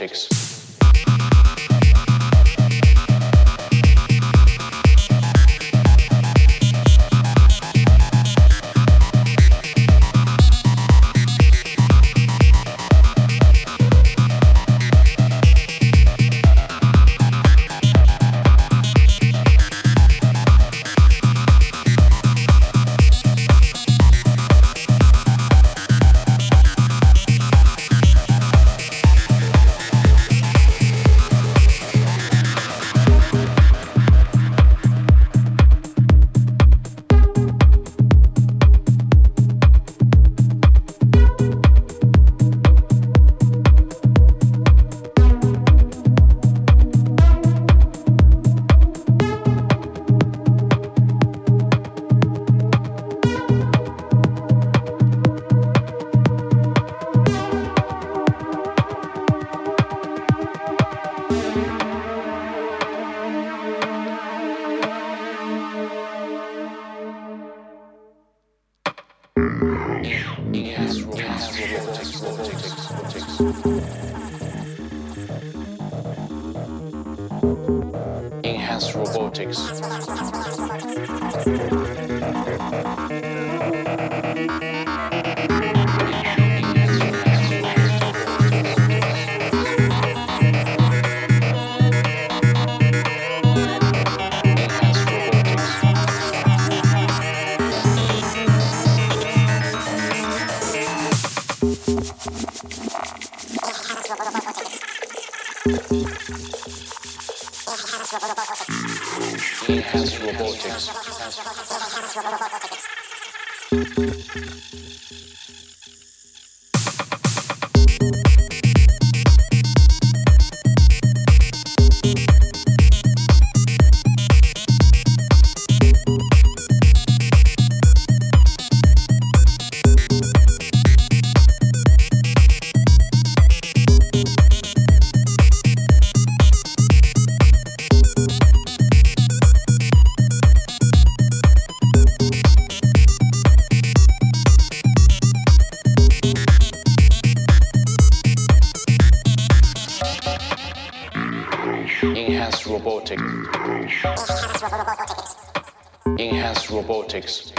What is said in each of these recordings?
enhanced Enhanced robotics. Enhanced robotics. Enhanced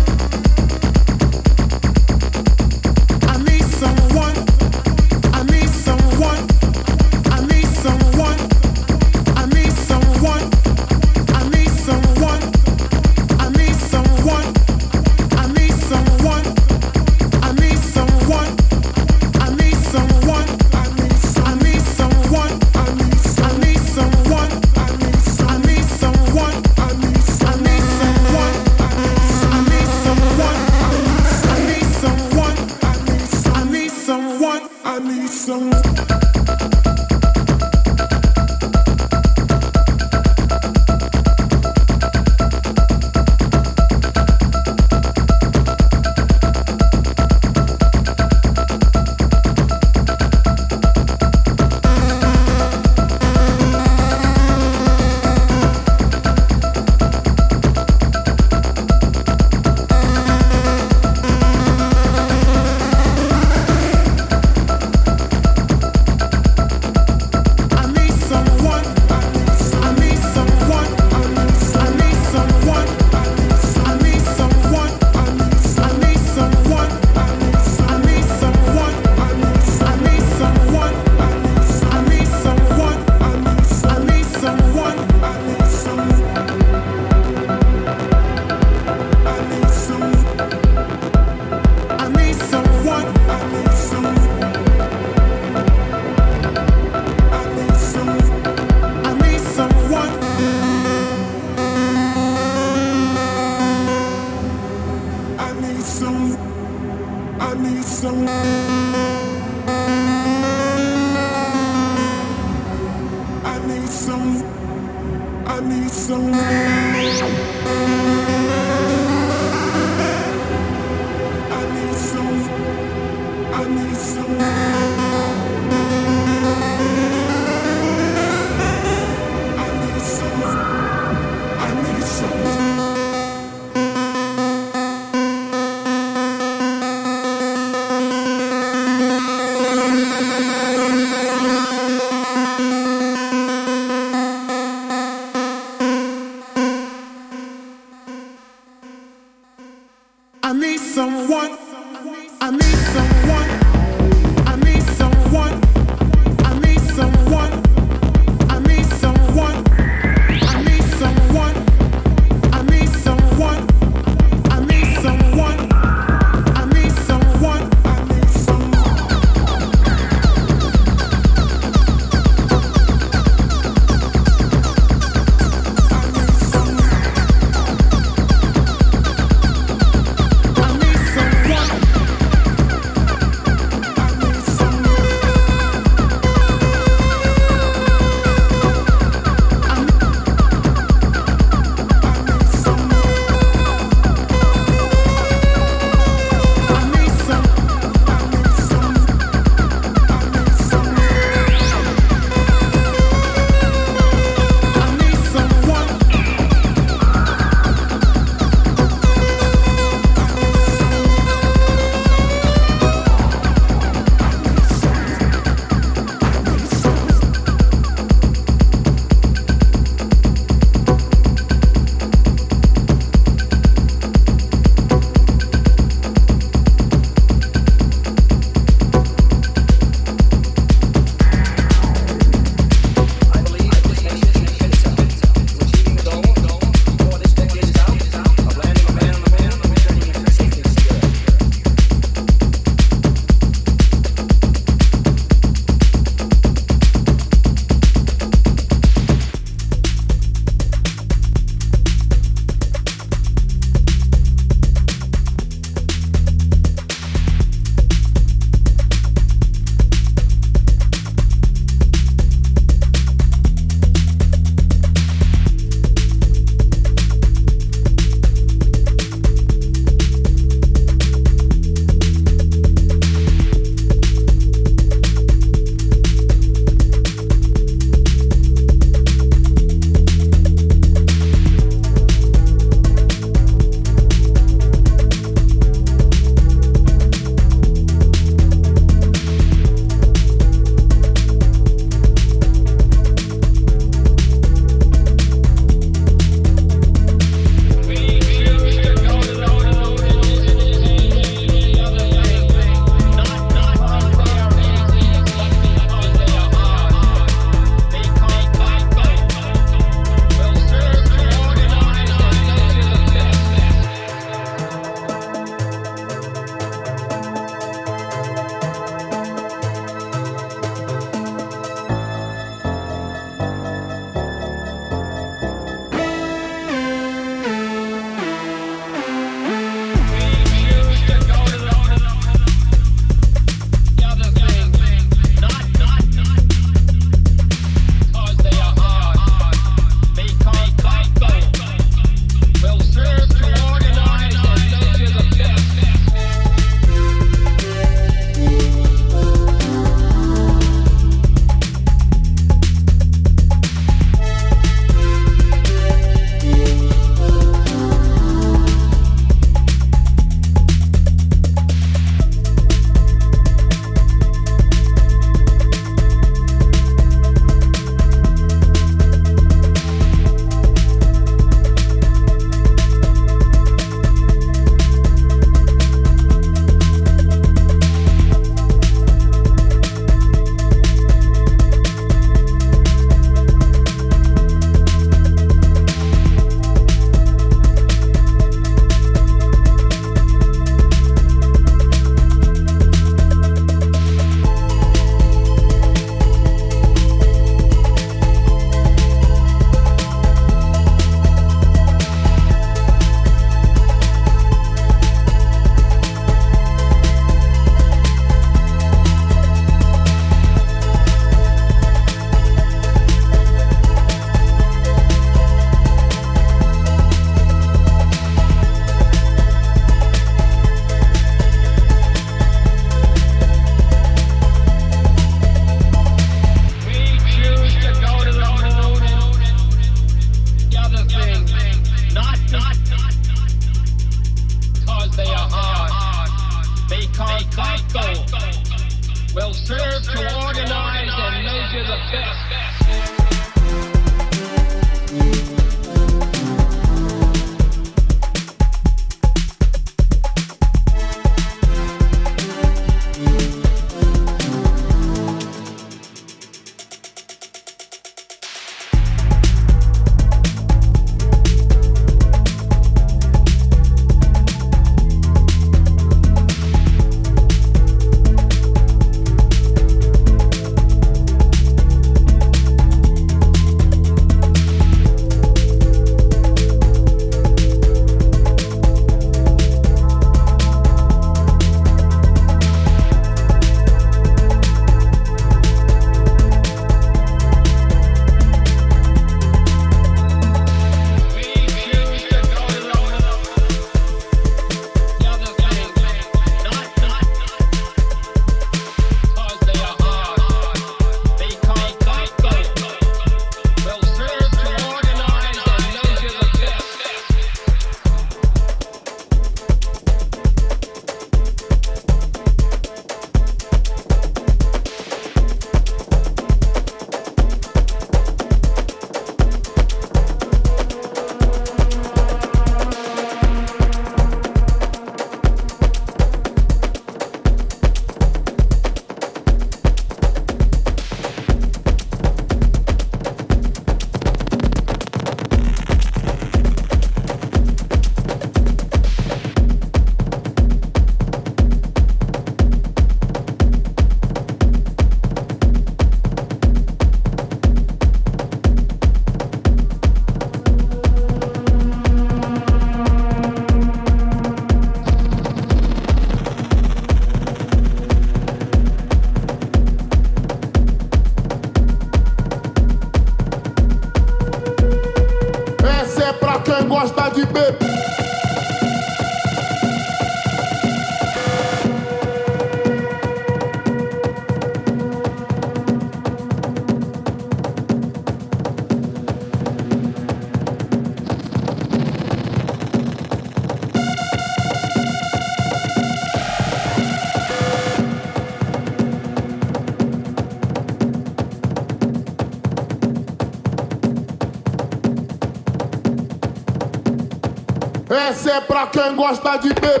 Essa é pra quem gosta de beber.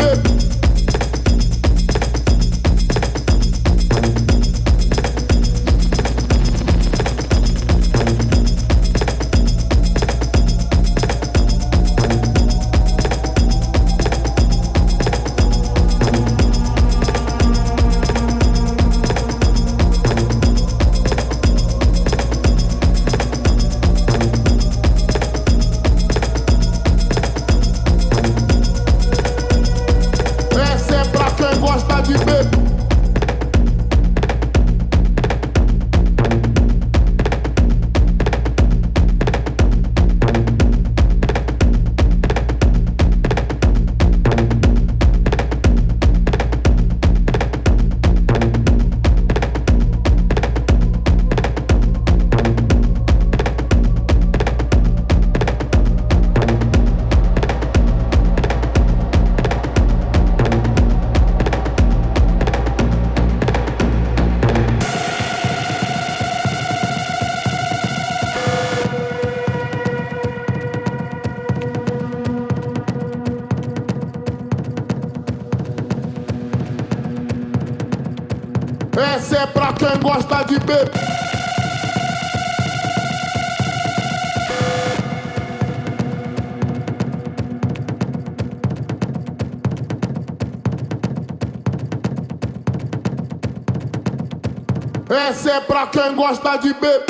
baby. quem gosta de beber.